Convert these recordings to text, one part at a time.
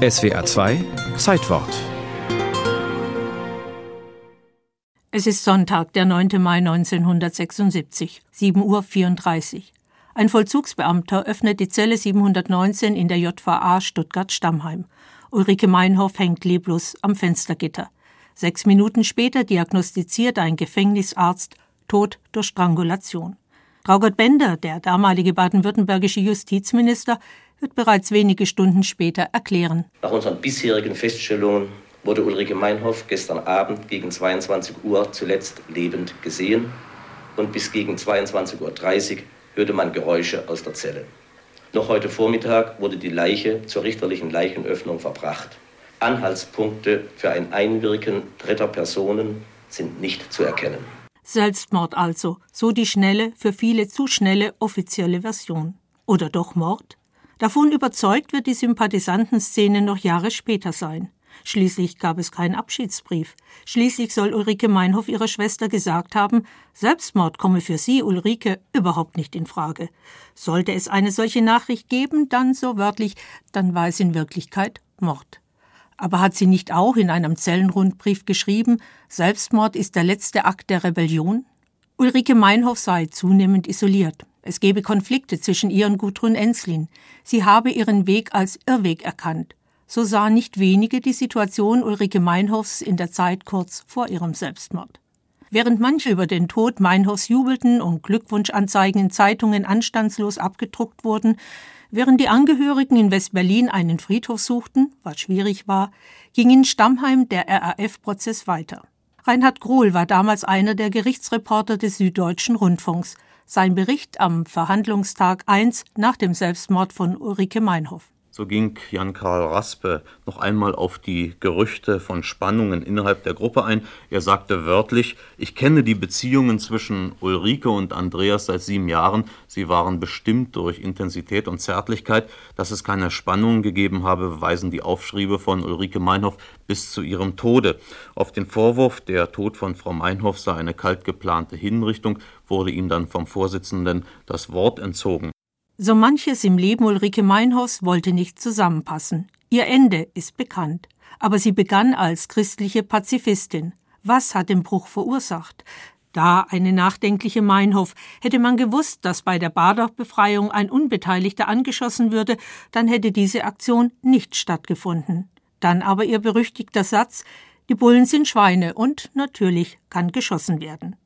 SWR 2 Zeitwort Es ist Sonntag, der 9. Mai 1976, 7.34 Uhr. Ein Vollzugsbeamter öffnet die Zelle 719 in der JVA Stuttgart-Stammheim. Ulrike Meinhoff hängt leblos am Fenstergitter. Sechs Minuten später diagnostiziert ein Gefängnisarzt Tod durch Strangulation. Traugott Bender, der damalige baden-württembergische Justizminister, wird bereits wenige Stunden später erklären. Nach unseren bisherigen Feststellungen wurde Ulrike Meinhoff gestern Abend gegen 22 Uhr zuletzt lebend gesehen und bis gegen 22.30 Uhr hörte man Geräusche aus der Zelle. Noch heute Vormittag wurde die Leiche zur richterlichen Leichenöffnung verbracht. Anhaltspunkte für ein Einwirken dritter Personen sind nicht zu erkennen. Selbstmord also, so die schnelle, für viele zu schnelle offizielle Version. Oder doch Mord? Davon überzeugt wird die Sympathisantenszene noch Jahre später sein. Schließlich gab es keinen Abschiedsbrief. Schließlich soll Ulrike Meinhof ihrer Schwester gesagt haben, Selbstmord komme für sie, Ulrike, überhaupt nicht in Frage. Sollte es eine solche Nachricht geben, dann so wörtlich, dann war es in Wirklichkeit Mord. Aber hat sie nicht auch in einem Zellenrundbrief geschrieben, Selbstmord ist der letzte Akt der Rebellion? Ulrike Meinhof sei zunehmend isoliert. Es gebe Konflikte zwischen ihr und Gudrun Enslin. Sie habe ihren Weg als Irrweg erkannt. So sahen nicht wenige die Situation Ulrike Meinhofs in der Zeit kurz vor ihrem Selbstmord. Während manche über den Tod Meinhofs jubelten und Glückwunschanzeigen in Zeitungen anstandslos abgedruckt wurden, während die Angehörigen in West-Berlin einen Friedhof suchten, was schwierig war, ging in Stammheim der RAF-Prozess weiter. Reinhard Grohl war damals einer der Gerichtsreporter des Süddeutschen Rundfunks. Sein Bericht am Verhandlungstag 1 nach dem Selbstmord von Ulrike Meinhof. So ging Jan-Karl Raspe noch einmal auf die Gerüchte von Spannungen innerhalb der Gruppe ein. Er sagte wörtlich, ich kenne die Beziehungen zwischen Ulrike und Andreas seit sieben Jahren. Sie waren bestimmt durch Intensität und Zärtlichkeit. Dass es keine Spannungen gegeben habe, beweisen die Aufschriebe von Ulrike Meinhoff bis zu ihrem Tode. Auf den Vorwurf, der Tod von Frau Meinhoff sei eine kalt geplante Hinrichtung, wurde ihm dann vom Vorsitzenden das Wort entzogen. So manches im Leben Ulrike Meinhoffs wollte nicht zusammenpassen. Ihr Ende ist bekannt. Aber sie begann als christliche Pazifistin. Was hat den Bruch verursacht? Da eine nachdenkliche Meinhof, hätte man gewusst, dass bei der Badach-Befreiung ein Unbeteiligter angeschossen würde, dann hätte diese Aktion nicht stattgefunden. Dann aber ihr berüchtigter Satz, die Bullen sind Schweine und natürlich kann geschossen werden.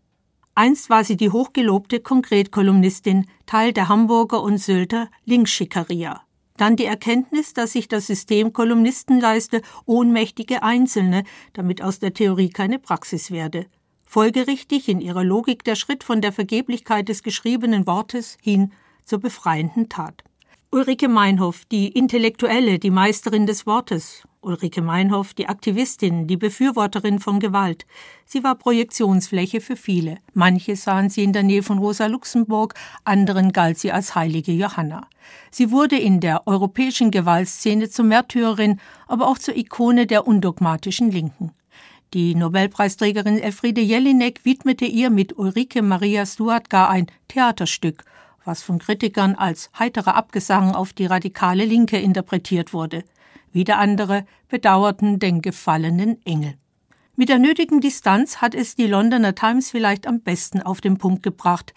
Einst war sie die hochgelobte Konkretkolumnistin, Teil der Hamburger und Sylter Linksschickeria. Dann die Erkenntnis, dass sich das System Kolumnisten leiste, ohnmächtige Einzelne, damit aus der Theorie keine Praxis werde. Folgerichtig in ihrer Logik der Schritt von der Vergeblichkeit des geschriebenen Wortes hin zur befreienden Tat. Ulrike Meinhof, die Intellektuelle, die Meisterin des Wortes. Ulrike Meinhof, die Aktivistin, die Befürworterin von Gewalt. Sie war Projektionsfläche für viele. Manche sahen sie in der Nähe von Rosa Luxemburg, anderen galt sie als heilige Johanna. Sie wurde in der europäischen Gewaltszene zur Märtyrerin, aber auch zur Ikone der undogmatischen Linken. Die Nobelpreisträgerin Elfriede Jelinek widmete ihr mit Ulrike Maria Stuart gar ein Theaterstück was von Kritikern als heiterer Abgesang auf die radikale Linke interpretiert wurde. Wieder andere bedauerten den gefallenen Engel. Mit der nötigen Distanz hat es die Londoner Times vielleicht am besten auf den Punkt gebracht.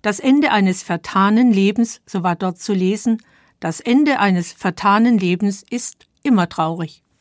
Das Ende eines vertanen Lebens, so war dort zu lesen, das Ende eines vertanen Lebens ist immer traurig.